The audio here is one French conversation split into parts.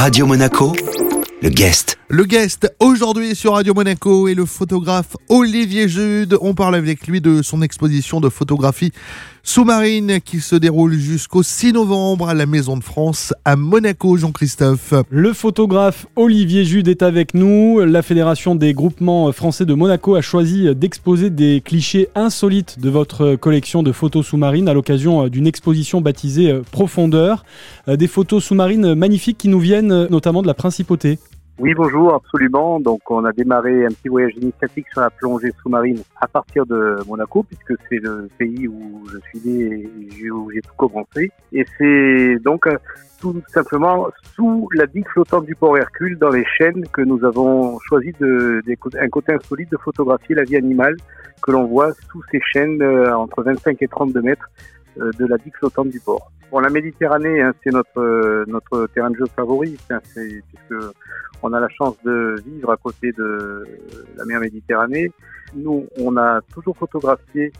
Radio Monaco, le guest. Le guest aujourd'hui sur Radio Monaco est le photographe Olivier Jude. On parle avec lui de son exposition de photographie sous-marine qui se déroule jusqu'au 6 novembre à la Maison de France à Monaco, Jean-Christophe. Le photographe Olivier Jude est avec nous. La Fédération des groupements français de Monaco a choisi d'exposer des clichés insolites de votre collection de photos sous-marines à l'occasion d'une exposition baptisée Profondeur. Des photos sous-marines magnifiques qui nous viennent notamment de la Principauté. Oui, bonjour, absolument. Donc, on a démarré un petit voyage initiatique sur la plongée sous-marine à partir de Monaco, puisque c'est le pays où je suis né et où j'ai tout commencé. Et c'est donc euh, tout simplement sous la digue flottante du port Hercule, dans les chaînes, que nous avons choisi de, un côté insolite de photographier la vie animale que l'on voit sous ces chaînes euh, entre 25 et 32 mètres euh, de la digue flottante du port. Bon, la Méditerranée, hein, c'est notre notre terrain de jeu favori, hein, puisque on a la chance de vivre à côté de la mer Méditerranée. Nous, on a toujours photographié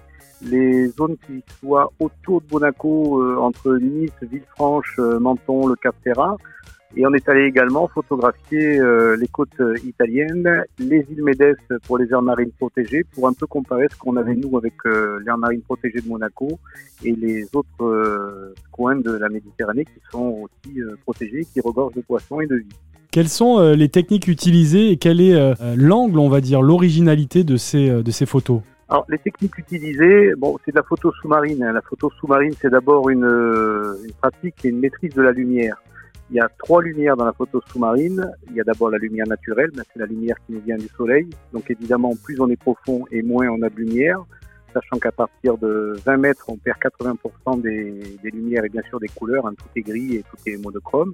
les zones qui soient autour de Monaco, euh, entre Nice, Villefranche, euh, Menton, le Cap Terra. Et on est allé également photographier euh, les côtes italiennes, les îles Médès pour les aires marines protégées, pour un peu comparer ce qu'on avait nous avec l'aire marine protégée de Monaco et les autres coins de la Méditerranée qui sont aussi protégés, qui regorgent de poissons et de vie. Quelles sont euh, les techniques utilisées et quel est euh, l'angle, on va dire, l'originalité de ces, euh, de ces photos? Alors, les techniques utilisées, bon, c'est de la photo sous-marine. Hein. La photo sous-marine, c'est d'abord une, une pratique et une maîtrise de la lumière. Il y a trois lumières dans la photo sous-marine. Il y a d'abord la lumière naturelle, c'est la lumière qui nous vient du soleil. Donc évidemment, plus on est profond et moins on a de lumière, sachant qu'à partir de 20 mètres, on perd 80% des, des, lumières et bien sûr des couleurs. Hein. Tout est gris et tout est monochrome.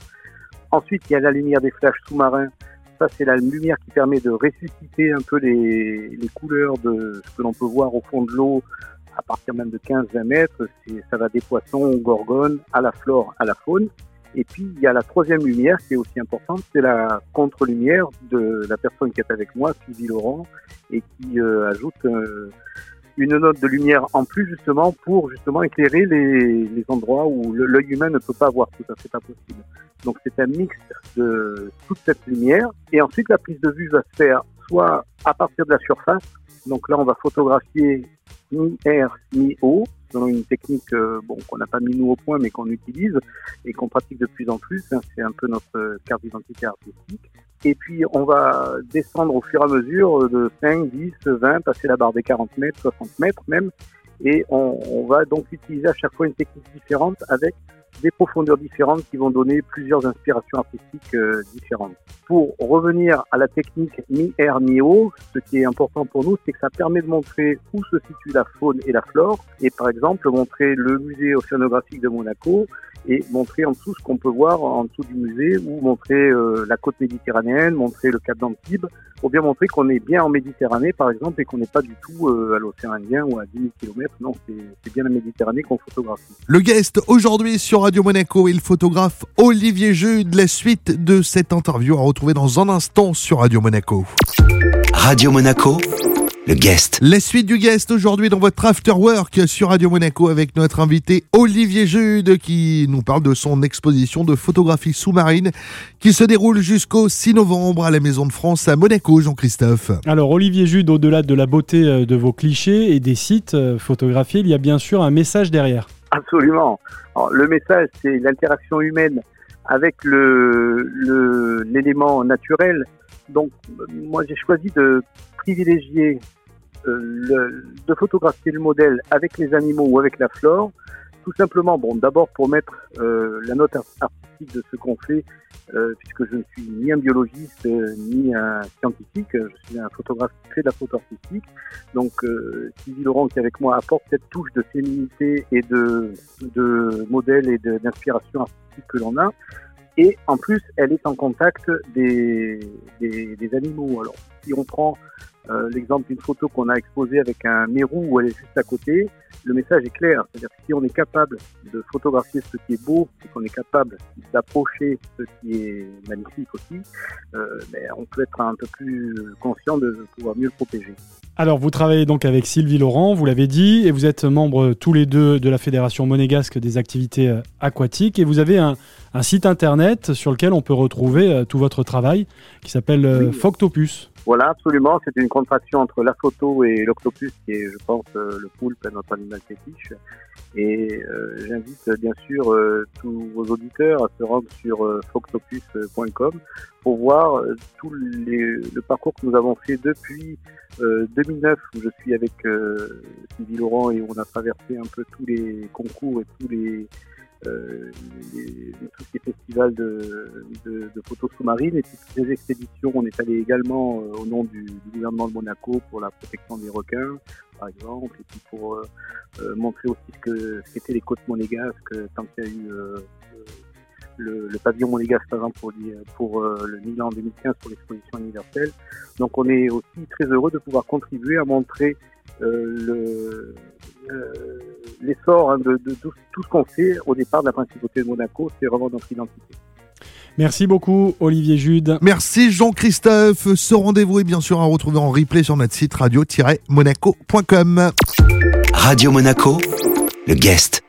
Ensuite, il y a la lumière des flashs sous-marins. Ça, c'est la lumière qui permet de ressusciter un peu les, les couleurs de ce que l'on peut voir au fond de l'eau à partir même de 15-20 mètres. Ça va des poissons, aux gorgones, à la flore, à la faune. Et puis, il y a la troisième lumière qui est aussi importante, c'est la contre-lumière de la personne qui est avec moi, Sylvie Laurent, et qui euh, ajoute euh, une note de lumière en plus justement pour justement éclairer les, les endroits où l'œil humain ne peut pas voir tout ça, c'est pas possible. Donc c'est un mix de toute cette lumière et ensuite la prise de vue va se faire soit à partir de la surface, donc là on va photographier ni air ni eau selon une technique euh, bon qu'on n'a pas mis nous au point mais qu'on utilise et qu'on pratique de plus en plus, hein, c'est un peu notre carte d'identité artistique. Et puis, on va descendre au fur et à mesure de 5, 10, 20, passer la barre des 40 mètres, 60 mètres même. Et on, va donc utiliser à chaque fois une technique différente avec des profondeurs différentes qui vont donner plusieurs inspirations artistiques euh, différentes. Pour revenir à la technique mi-air, mi-eau, ce qui est important pour nous, c'est que ça permet de montrer où se situe la faune et la flore, et par exemple montrer le musée océanographique de Monaco et montrer en dessous ce qu'on peut voir en dessous du musée, ou montrer euh, la côte méditerranéenne, montrer le cap d'Antibes, pour bien montrer qu'on est bien en Méditerranée, par exemple, et qu'on n'est pas du tout euh, à l'océan Indien ou à 10 000 km. Non, c'est bien la Méditerranée qu'on photographie. Le guest aujourd'hui sur Radio Monaco est le photographe Olivier Jude. La suite de cette interview à retrouver dans un instant sur Radio Monaco. Radio Monaco le guest. La suite du guest aujourd'hui dans votre After Work sur Radio Monaco avec notre invité Olivier Jude qui nous parle de son exposition de photographie sous-marine qui se déroule jusqu'au 6 novembre à la Maison de France à Monaco, Jean-Christophe. Alors Olivier Jude, au-delà de la beauté euh, de vos clichés et des sites euh, photographiés, il y a bien sûr un message derrière. Absolument. le message, c'est l'interaction humaine avec l'élément le, naturel. Donc, moi, j'ai choisi de privilégier euh, de photographier le modèle avec les animaux ou avec la flore, tout simplement, bon, d'abord pour mettre euh, la note artistique de ce qu'on fait, euh, puisque je ne suis ni un biologiste ni un scientifique, je suis un photographe qui fait de la photo artistique. Donc, Sylvie Laurent qui est avec moi apporte cette touche de féminité et de, de modèle et d'inspiration artistique que l'on a. Et en plus, elle est en contact des, des, des animaux. Alors, si on prend Euh, L'exemple d'une photo qu'on a exposée avec un mérou où elle est juste à côté, le message est clair. C'est-à-dire que si on est capable de photographier ce qui est beau, et qu'on est capable d'approcher ce qui est magnifique aussi, euh, ben, on peut être un peu plus conscient de pouvoir mieux le protéger. Alors, vous travaillez donc avec Sylvie Laurent, vous l'avez dit, et vous êtes membres tous les deux de la Fédération monégasque des activités euh, aquatiques, et vous avez un, un site internet sur lequel on peut retrouver euh, tout votre travail, qui s'appelle Oui. Phoctopus. Voilà, absolument. C'est une contraction entre la photo et l'octopus, qui est, je pense, euh, le poulpe, notre animal fétiche. Et euh, j'invite euh, bien sûr euh, tous vos auditeurs à se rendre sur euh, phoctopus.com pour voir euh, tout les- le parcours que nous avons fait depuis euh, 2009, où je suis avec euh, Sylvie Laurent et où on a traversé un peu tous les concours et tous les euh, les, les- tout ce qui est festival de, de, de photos sous-marines et toutes les expéditions. On est allé également euh, au nom du, du gouvernement de Monaco pour la protection des requins, par exemple, et puis pour euh, euh, montrer aussi ce que ce qu'étaient les côtes monégasques euh, quand il y a eu euh, le, le pavillon monégasque, par exemple, pour, pour le Milan en 2015 pour l'exposition universelle. Donc on est aussi très heureux de pouvoir contribuer à montrer le, euh, l'essor hein, de, de tout, tout ce qu'on fait au départ de la principauté de Monaco, c'est vraiment notre identité. Merci beaucoup, Olivier Jude. Merci Jean-Christophe. Ce rendez-vous est bien sûr à retrouver en replay sur notre site radio-monaco.com. Radio Monaco, le guest.